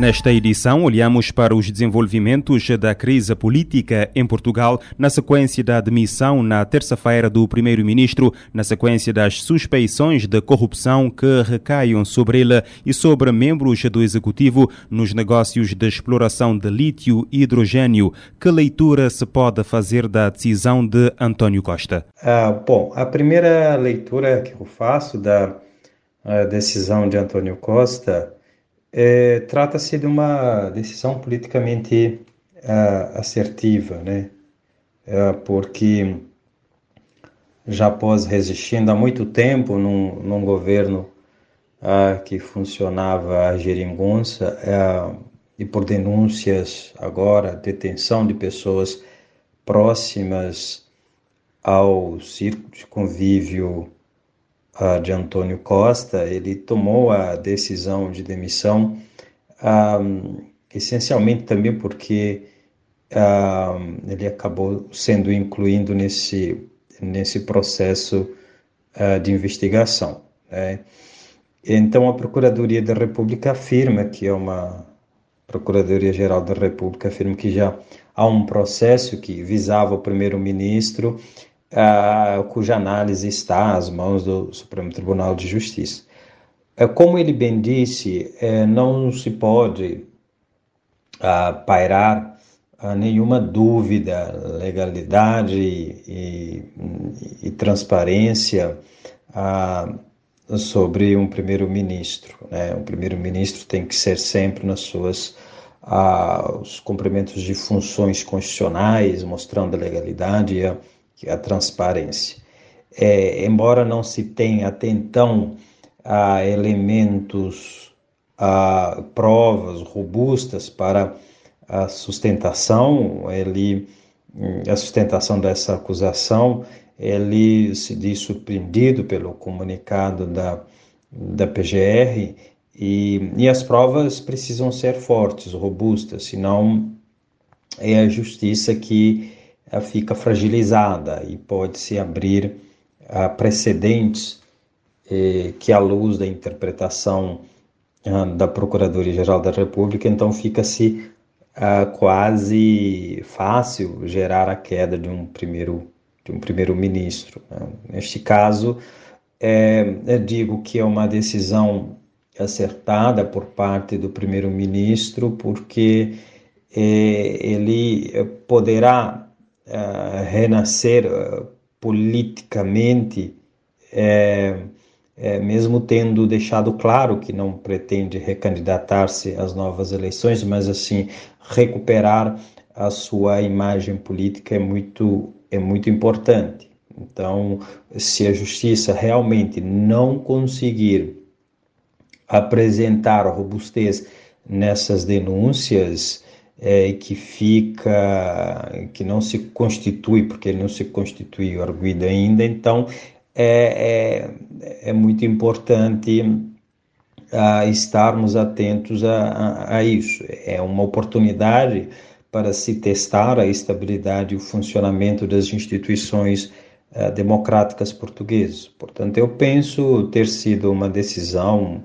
Nesta edição, olhamos para os desenvolvimentos da crise política em Portugal na sequência da demissão na terça-feira do primeiro-ministro, na sequência das suspeições de corrupção que recaiam sobre ele e sobre membros do executivo nos negócios de exploração de lítio e hidrogênio. Que leitura se pode fazer da decisão de António Costa? Ah, bom, a primeira leitura que eu faço da decisão de António Costa é, Trata-se de uma decisão politicamente uh, assertiva, né? Uh, porque já após resistindo há muito tempo num, num governo uh, que funcionava a geringonça e por denúncias agora, detenção de pessoas próximas ao círculo de convívio de Antônio Costa, ele tomou a decisão de demissão um, essencialmente também porque um, ele acabou sendo incluído nesse, nesse processo uh, de investigação. Né? Então, a Procuradoria da República afirma que é uma Procuradoria-Geral da República afirma que já há um processo que visava o primeiro-ministro cuja análise está às mãos do Supremo Tribunal de Justiça. Uh, como ele bem disse, uh, não se pode pairar nenhuma dúvida, legalidade e, e, e transparência sobre um primeiro-ministro. Né? O primeiro-ministro tem que ser sempre nas suas os cumprimentos de funções constitucionais, mostrando a legalidade e a a transparência. É, embora não se tenha até então ah, elementos, ah, provas robustas para a sustentação, ele, a sustentação dessa acusação, ele se diz surpreendido pelo comunicado da, da PGR e, e as provas precisam ser fortes, robustas, senão é a justiça que fica fragilizada e pode-se abrir uh, precedentes eh, que, à luz da interpretação da Procuradoria-Geral da República, então fica-se quase fácil gerar a queda de um primeiro de um primeiro-ministro. Né? Neste caso, é, eu digo que é uma decisão acertada por parte do primeiro-ministro, porque é, ele poderá uh, renascer uh, politicamente, é, é, mesmo tendo deixado claro que não pretende recandidatar-se às novas eleições, mas assim recuperar a sua imagem política é muito é muito importante. Então, se a justiça realmente não conseguir apresentar robustez nessas denúncias, é, que fica, que não se constitui, porque ele não se constitui arguido ainda, então é, é, é muito importante a estarmos atentos a, a, a, isso. É uma oportunidade para se testar a estabilidade e o funcionamento das instituições uh, democráticas portuguesas. Portanto, eu penso ter sido uma decisão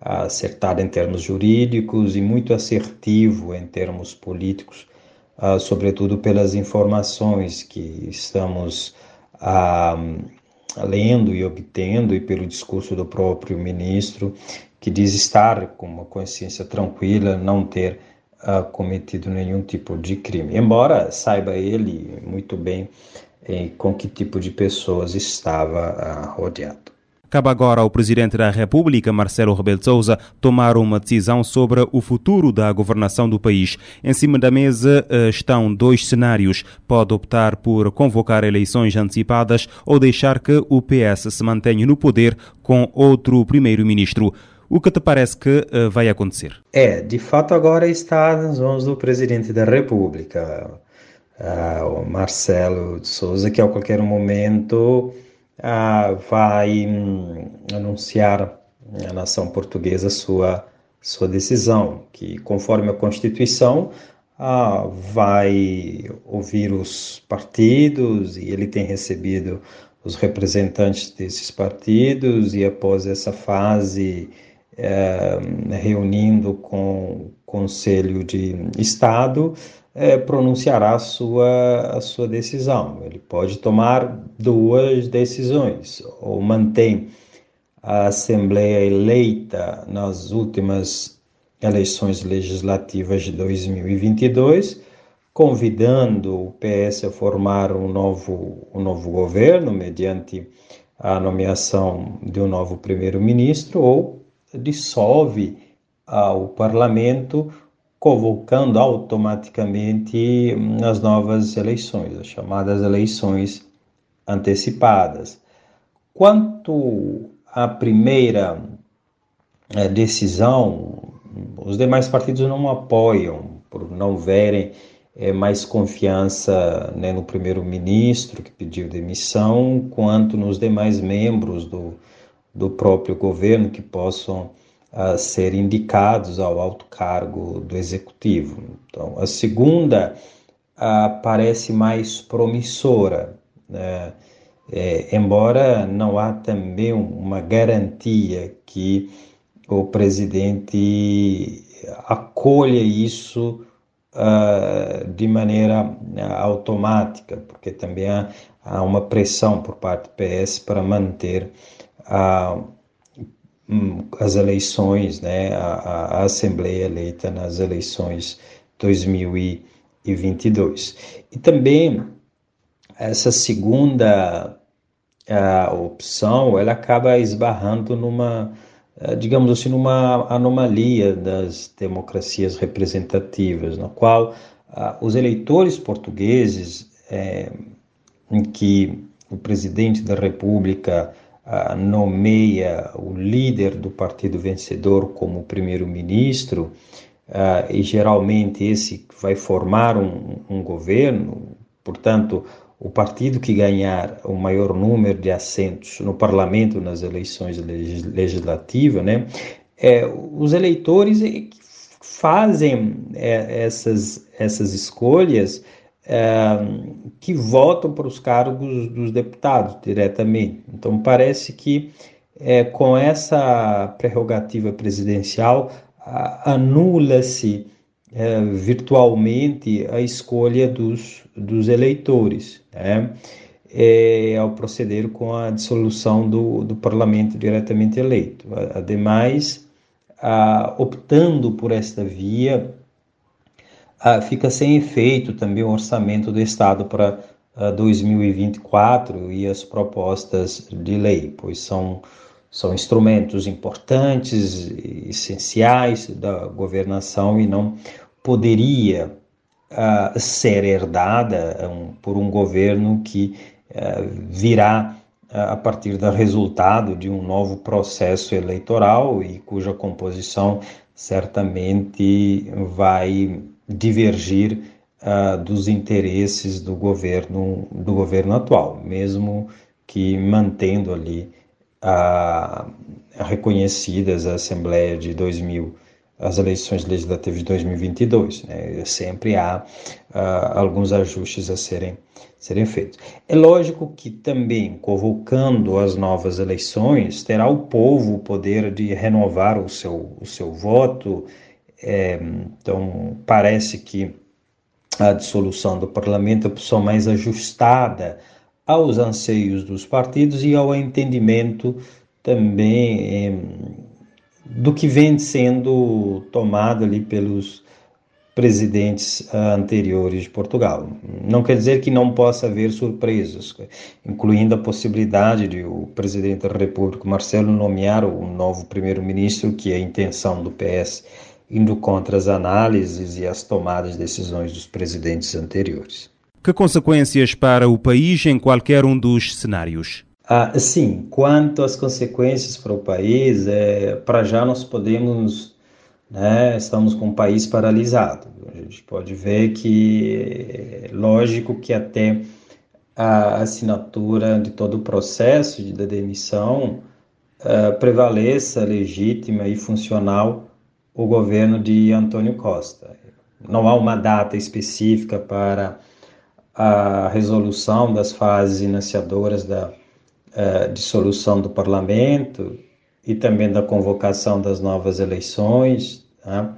acertado em termos jurídicos e muito assertivo em termos políticos, uh, sobretudo pelas informações que estamos uh, lendo e obtendo e pelo discurso do próprio ministro, que diz estar com uma consciência tranquila, não ter uh, cometido nenhum tipo de crime. Embora saiba ele muito bem eh, com que tipo de pessoas estava rodeado. Cabe agora ao Presidente da República, Marcelo Rebelo de Sousa, tomar uma decisão sobre o futuro da governação do país. Em cima da mesa eh, estão dois cenários. Pode optar por convocar eleições antecipadas ou deixar que o PS se mantenha no poder com outro primeiro-ministro. O que te parece que uh, vai acontecer? É, de fato agora está nas mãos do presidente da República, uh, o Marcelo de Souza, que a qualquer momento uh, vai um, anunciar à nação portuguesa sua sua decisão, que conforme a Constituição ah, vai ouvir os partidos e ele tem recebido os representantes desses partidos e após essa fase é, reunindo com o Conselho de Estado é, pronunciará a sua, a sua decisão. Ele pode tomar duas decisões, ou mantém a Assembleia eleita nas últimas eleições legislativas de 2022, convidando o PS a formar um novo, um novo governo mediante a nomeação de um novo primeiro-ministro ou dissolve ah, o parlamento convocando automaticamente as novas eleições, as chamadas eleições antecipadas. Quanto à primeira eh, decisão os demais partidos não apoiam, por não verem é, mais confiança né, no primeiro-ministro que pediu demissão, quanto nos demais membros do, do próprio governo que possam uh, ser indicados ao alto cargo do executivo. Então, a segunda uh, parece mais promissora, né? é, embora não há também uma garantia que o presidente acolha isso uh, de maneira uh, automática, porque também há, há, uma pressão por parte do PS para manter uh, as eleições, né, a, a, Assembleia eleita nas eleições 2022. E também essa segunda opção, ela acaba esbarrando numa eh, digamos assim, numa anomalia das democracias representativas, na qual ah, os eleitores portugueses, é, em que o presidente da República ah, nomeia o líder do partido vencedor como primeiro-ministro, ah, e geralmente esse vai formar um, um governo, portanto, o partido que ganhar o maior número de assentos no parlamento nas eleições legislativas, né, é, os eleitores é fazem é, essas, essas escolhas é, que votam para os cargos dos deputados diretamente. Então, parece que é, com essa prerrogativa presidencial anula-se é, virtualmente a escolha dos, dos eleitores, né? é, ao proceder com a dissolução do, do parlamento diretamente eleito. Ademais, a, optando por esta via, a, fica sem efeito também o orçamento do Estado para 2024 e as propostas de lei, pois são são instrumentos importantes, essenciais da governação e não poderia uh, ser herdada um, por um governo que virá a partir do resultado de um novo processo eleitoral e cuja composição certamente vai divergir dos interesses do governo do governo atual, mesmo que mantendo ali a, a reconhecidas a Assembleia de 2000, as eleições legislativas de 2022. Né? Sempre há uh, alguns ajustes a serem, serem feitos. É lógico que também, convocando as novas eleições, terá o povo o poder de renovar o seu, o seu voto. É, então, parece que a dissolução do parlamento é a opção mais ajustada aos anseios dos partidos e ao entendimento também eh, do que vem sendo tomado ali pelos presidentes uh, anteriores de Portugal. Não quer dizer que não possa haver surpresas, incluindo a possibilidade de o presidente da República, Marcelo, nomear o novo primeiro-ministro, que é a intenção do PS, indo contra as análises e as tomadas de decisões dos presidentes anteriores. Que consequências para o país em qualquer um dos cenários? Ah, sim, quanto às consequências para o país, é, para já nós podemos, né, estamos com o país paralisado. A gente pode ver que, é lógico que até a assinatura de todo o processo de demissão uh, prevaleça legítima e funcional o governo de Antônio Costa. Não há uma data específica para a resolução das fases iniciadoras da uh, dissolução do parlamento e também da convocação das novas eleições. Tá?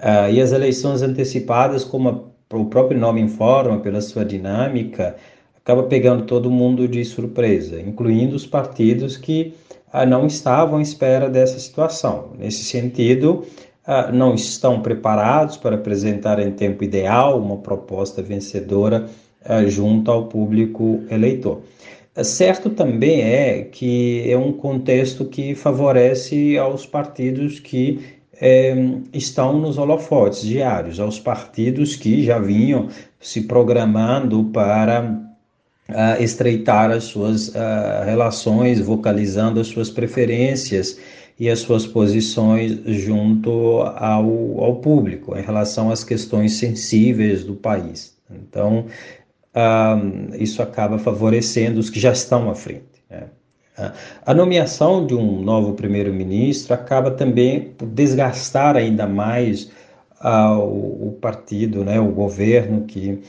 Uh, e as eleições antecipadas, como o próprio nome informa, pela sua dinâmica, acaba pegando todo mundo de surpresa, incluindo os partidos que ah, não estavam à espera dessa situação. Nesse sentido, ah, não estão preparados para apresentar em tempo ideal uma proposta vencedora ah, junto ao público eleitor. Certo também é que é um contexto que favorece aos partidos que eh, estão nos holofotes diários, aos partidos que já vinham se programando para estreitar as suas relações, vocalizando as suas preferências e as suas posições junto ao, ao público em relação às questões sensíveis do país. Então, isso acaba favorecendo os que já estão à frente. Né? A nomeação de um novo primeiro-ministro acaba também por desgastar ainda mais uh, o, o, partido, né, o governo que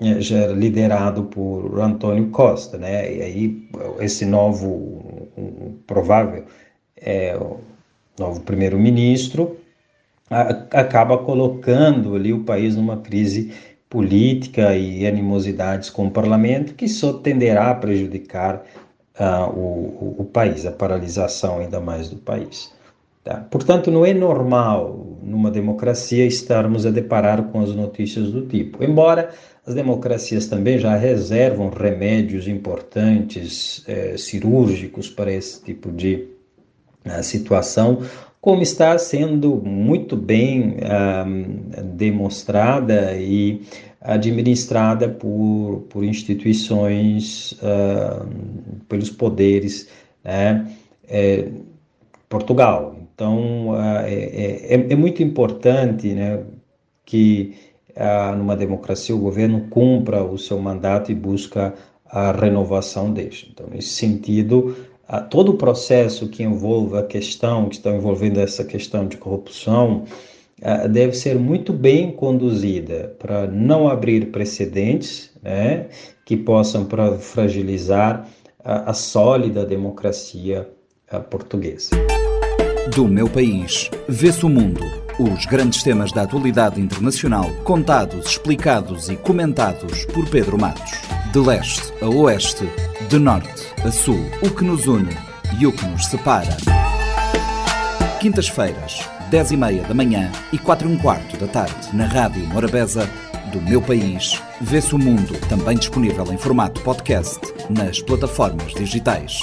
é, já liderado por Antônio Costa, né? E aí esse novo um, provável é, novo primeiro-ministro acaba colocando ali o país numa crise política e animosidades com o parlamento que só tenderá a prejudicar uh, o, o, país, a paralisação ainda mais do país. Tá? Portanto, não é normal numa democracia estarmos a deparar com as notícias do tipo. Embora as democracias também já reservam remédios importantes, eh, cirúrgicos para esse tipo de uh, situação, como está sendo muito bem uh, demonstrada e administrada por, por instituições, uh, pelos poderes, né? É, Portugal. Então, é, é, é, muito importante né, que ah, numa democracia, o governo cumpra o seu mandato e busca a renovação deste. Então, nesse sentido, ah, todo o processo que envolve a questão, que está envolvendo essa questão de corrupção, ah, deve ser muito bem conduzida para não abrir precedentes né, que possam fragilizar a, a sólida democracia portuguesa. Do meu país, vê-se o mundo os grandes temas da atualidade internacional, contados, explicados e comentados por Pedro Matos. De leste a oeste, de norte a sul, o que nos une e o que nos separa. Quintas-feiras, 10 e meia da manhã e 4 e um quarto da tarde, na Rádio Morabeza, do meu país, vê-se o mundo, também disponível em formato podcast nas plataformas digitais.